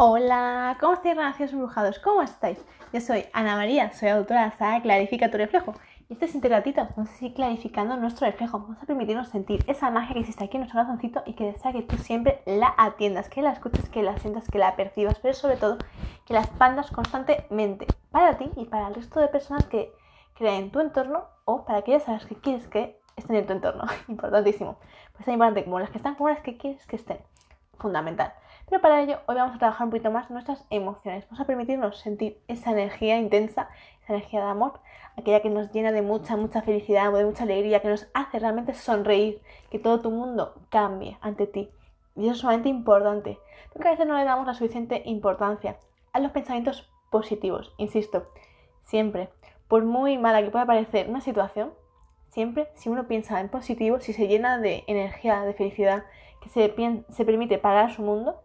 Hola, ¿cómo estáis, renacidos embrujados? ¿Cómo estáis? Yo soy Ana María, soy autora de saga Clarifica tu reflejo. Y este es Integratito, vamos a seguir clarificando nuestro reflejo. Vamos a permitirnos sentir esa magia que existe aquí en nuestro corazoncito y que desea que tú siempre la atiendas, que la escuches, que la sientas, que la percibas, pero sobre todo que la expandas constantemente para ti y para el resto de personas que crean en tu entorno o para aquellas a las que quieres que estén en tu entorno. Importantísimo. Pues tan importante como las que están como las que quieres que estén. Fundamental. Pero para ello hoy vamos a trabajar un poquito más nuestras emociones. Vamos a permitirnos sentir esa energía intensa, esa energía de amor, aquella que nos llena de mucha, mucha felicidad, de mucha alegría, que nos hace realmente sonreír, que todo tu mundo cambie ante ti. Y eso es sumamente importante, porque a veces no le damos la suficiente importancia a los pensamientos positivos. Insisto, siempre, por muy mala que pueda parecer una situación, siempre si uno piensa en positivo, si se llena de energía, de felicidad, que se, se permite parar su mundo,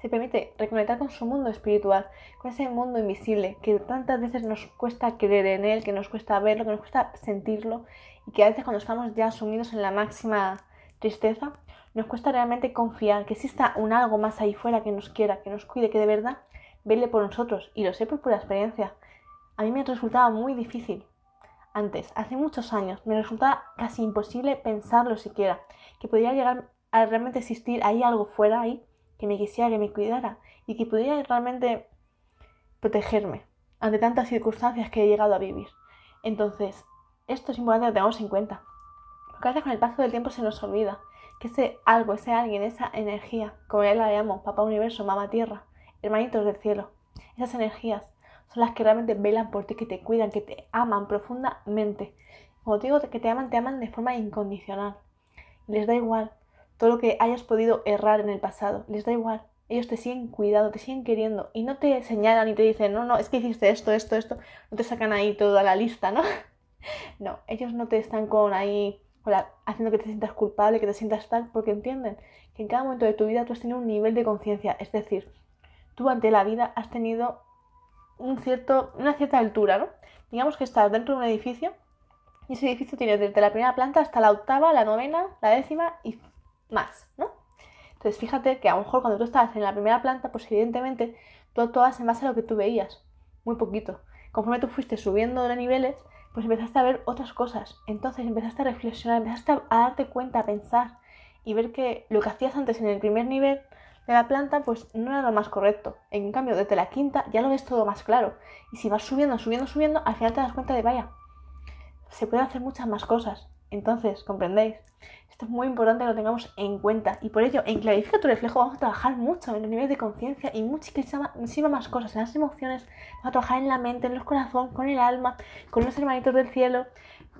se permite reconectar con su mundo espiritual, con ese mundo invisible que tantas veces nos cuesta creer en él, que nos cuesta verlo, que nos cuesta sentirlo y que a veces cuando estamos ya sumidos en la máxima tristeza, nos cuesta realmente confiar que exista un algo más ahí fuera que nos quiera, que nos cuide, que de verdad vele por nosotros. Y lo sé por pura experiencia. A mí me resultaba muy difícil. Antes, hace muchos años, me resultaba casi imposible pensarlo siquiera, que podría llegar a realmente existir ahí algo fuera ahí que me quisiera, que me cuidara y que pudiera realmente protegerme ante tantas circunstancias que he llegado a vivir. Entonces, esto es importante que lo tengamos en cuenta. Porque a veces con el paso del tiempo se nos olvida que ese algo, ese alguien, esa energía, como él la llamo, papá universo, mamá tierra, hermanitos del cielo, esas energías son las que realmente velan por ti, que te cuidan, que te aman profundamente. Como te digo que te aman, te aman de forma incondicional. Les da igual todo lo que hayas podido errar en el pasado. Les da igual. Ellos te siguen cuidando, te siguen queriendo y no te señalan y te dicen, no, no, es que hiciste esto, esto, esto. No te sacan ahí toda la lista, ¿no? no, ellos no te están con ahí haciendo que te sientas culpable, que te sientas tal, porque entienden que en cada momento de tu vida tú has tenido un nivel de conciencia. Es decir, tú ante la vida has tenido un cierto, una cierta altura, ¿no? Digamos que estás dentro de un edificio y ese edificio tiene desde la primera planta hasta la octava, la novena, la décima y más, ¿no? Entonces fíjate que a lo mejor cuando tú estabas en la primera planta, pues evidentemente tú actuabas en base a lo que tú veías, muy poquito. Conforme tú fuiste subiendo de niveles, pues empezaste a ver otras cosas. Entonces empezaste a reflexionar, empezaste a darte cuenta, a pensar y ver que lo que hacías antes en el primer nivel de la planta, pues no era lo más correcto. En cambio, desde la quinta ya lo ves todo más claro. Y si vas subiendo, subiendo, subiendo, al final te das cuenta de, vaya, se pueden hacer muchas más cosas. Entonces, ¿comprendéis? Esto es muy importante que lo tengamos en cuenta. Y por ello, en Clarifica tu reflejo vamos a trabajar mucho en los niveles de conciencia y muchísimas más cosas, en las emociones, vamos a trabajar en la mente, en los corazones, con el alma, con los hermanitos del cielo.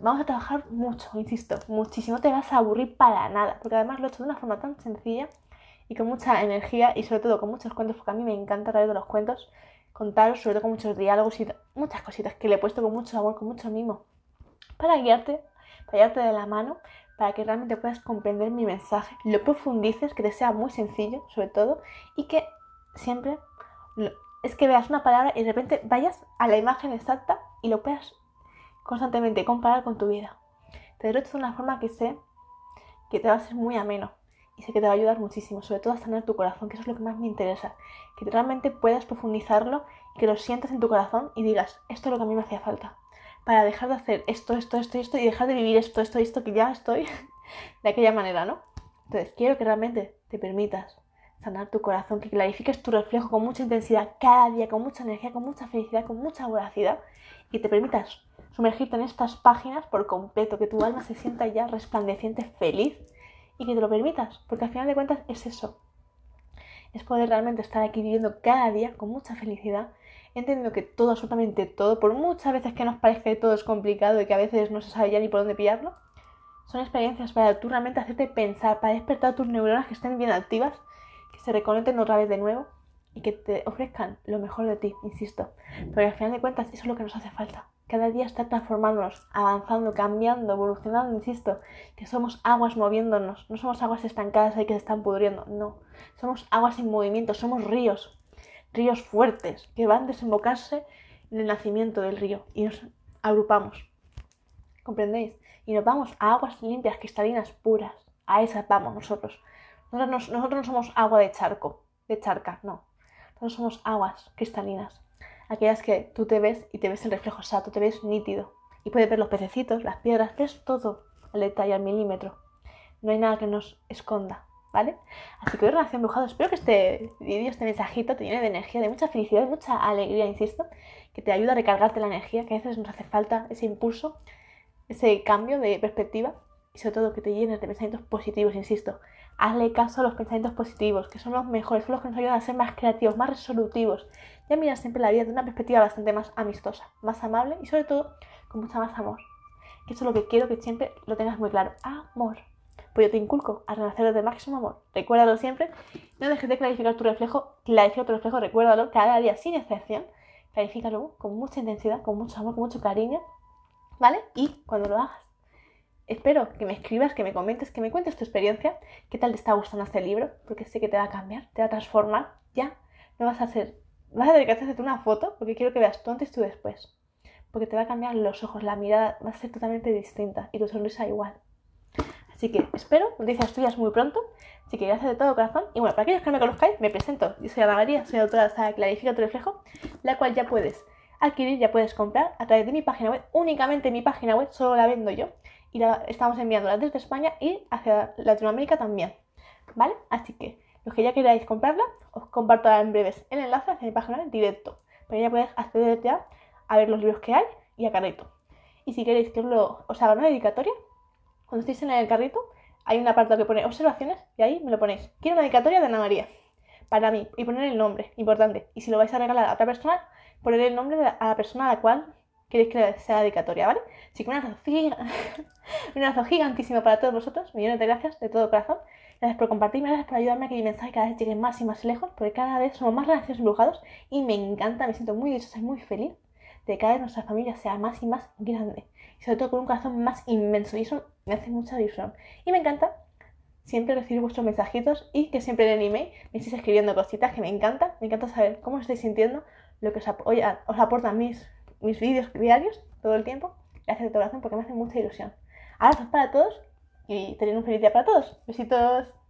Vamos a trabajar mucho, insisto, muchísimo. Te vas a aburrir para nada, porque además lo he hecho de una forma tan sencilla y con mucha energía y sobre todo con muchos cuentos, porque a mí me encanta traer de los cuentos, contaros, sobre todo con muchos diálogos y muchas cositas que le he puesto con mucho amor, con mucho mimo, para guiarte tallarte de la mano para que realmente puedas comprender mi mensaje, lo profundices, que te sea muy sencillo, sobre todo, y que siempre es que veas una palabra y de repente vayas a la imagen exacta y lo puedas constantemente comparar con tu vida. Te lo he hecho de una forma que sé que te va a ser muy ameno y sé que te va a ayudar muchísimo, sobre todo a sanar tu corazón, que eso es lo que más me interesa, que realmente puedas profundizarlo y que lo sientas en tu corazón y digas, esto es lo que a mí me hacía falta para dejar de hacer esto, esto, esto esto y dejar de vivir esto, esto y esto que ya estoy de aquella manera, ¿no? Entonces, quiero que realmente te permitas sanar tu corazón, que clarifiques tu reflejo con mucha intensidad cada día, con mucha energía, con mucha felicidad, con mucha voracidad y te permitas sumergirte en estas páginas por completo, que tu alma se sienta ya resplandeciente, feliz y que te lo permitas, porque al final de cuentas es eso. Es poder realmente estar aquí viviendo cada día con mucha felicidad entendiendo que todo, absolutamente todo, por muchas veces que nos parezca que todo es complicado y que a veces no se sabe ya ni por dónde pillarlo, son experiencias para tú realmente hacerte pensar, para despertar tus neuronas que estén bien activas, que se reconecten otra vez de nuevo y que te ofrezcan lo mejor de ti, insisto. Pero al final de cuentas eso es lo que nos hace falta. Cada día estar transformándonos, avanzando, cambiando, evolucionando, insisto, que somos aguas moviéndonos, no somos aguas estancadas ahí que se están pudriendo, no. Somos aguas en movimiento, somos ríos, ríos fuertes que van a desembocarse en el nacimiento del río y nos agrupamos. ¿Comprendéis? Y nos vamos a aguas limpias, cristalinas, puras. A esas vamos nosotros. Nosotros, nosotros no somos agua de charco, de charca, no. todos somos aguas cristalinas. Aquellas que tú te ves y te ves el reflejo, o te ves nítido. Y puedes ver los pececitos, las piedras, ves todo al detalle, al milímetro. No hay nada que nos esconda, ¿vale? Así que hoy Relación Brujado, espero que este vídeo, este mensajito te llene de energía, de mucha felicidad, de mucha alegría, insisto, que te ayude a recargarte la energía, que a veces nos hace falta ese impulso, ese cambio de perspectiva y sobre todo que te llenes de pensamientos positivos, insisto. Hazle caso a los pensamientos positivos, que son los mejores, son los que nos ayudan a ser más creativos, más resolutivos. Ya miras siempre la vida de una perspectiva bastante más amistosa, más amable y sobre todo con mucha más amor. Que eso es lo que quiero que siempre lo tengas muy claro. Amor. Pues yo te inculco a renacer de máximo amor. Recuérdalo siempre. No dejes de clarificar tu reflejo. Clarifica tu reflejo, recuérdalo cada día sin excepción. Clarifícalo con mucha intensidad, con mucho amor, con mucho cariño. ¿Vale? Y cuando lo hagas, espero que me escribas, que me comentes, que me cuentes tu experiencia. ¿Qué tal te está gustando este libro? Porque sé que te va a cambiar, te va a transformar. Ya no vas a hacer. Vas a dedicarte a hacerte una foto porque quiero que veas tú antes y tú después. Porque te va a cambiar los ojos, la mirada va a ser totalmente distinta y tu sonrisa igual. Así que espero noticias tuyas muy pronto. Así que gracias de todo corazón. Y bueno, para aquellos que no me conozcáis, me presento. Yo soy Ana María, soy autora de Clarifica tu reflejo, la cual ya puedes adquirir, ya puedes comprar a través de mi página web. Únicamente mi página web, solo la vendo yo. Y la estamos enviándola desde España y hacia Latinoamérica también. ¿Vale? Así que los que ya queráis comprarla, os comparto en breves el enlace hacia mi página directo. Para ya puedes acceder ya a ver los libros que hay y a carrito. Y si queréis que os, lo, haga una dedicatoria, cuando estéis en el carrito, hay un apartado que pone observaciones y ahí me lo ponéis. Quiero una dedicatoria de Ana María. Para mí. Y poner el nombre, importante. Y si lo vais a regalar a otra persona, poner el nombre la, a la persona a la cual queréis que sea dedicatoria, ¿vale? Así que un abrazo gigantísimo para todos vosotros. Millones de gracias de todo corazón. Gracias por compartirme, gracias por ayudarme a que mi mensaje cada vez llegue más y más lejos, porque cada vez somos más relaciones embrujados y me encanta, me siento muy dichosa y muy feliz de que cada vez nuestra familia sea más y más grande. Y sobre todo con un corazón más inmenso. Y eso me hace mucha ilusión. Y me encanta siempre recibir vuestros mensajitos y que siempre en el email me estéis escribiendo cositas que me encanta. Me encanta saber cómo os estáis sintiendo, lo que os, os aportan mis, mis vídeos diarios todo el tiempo. Gracias de corazón porque me hace mucha ilusión. Abrazos para todos y tener un feliz día para todos. Besitos.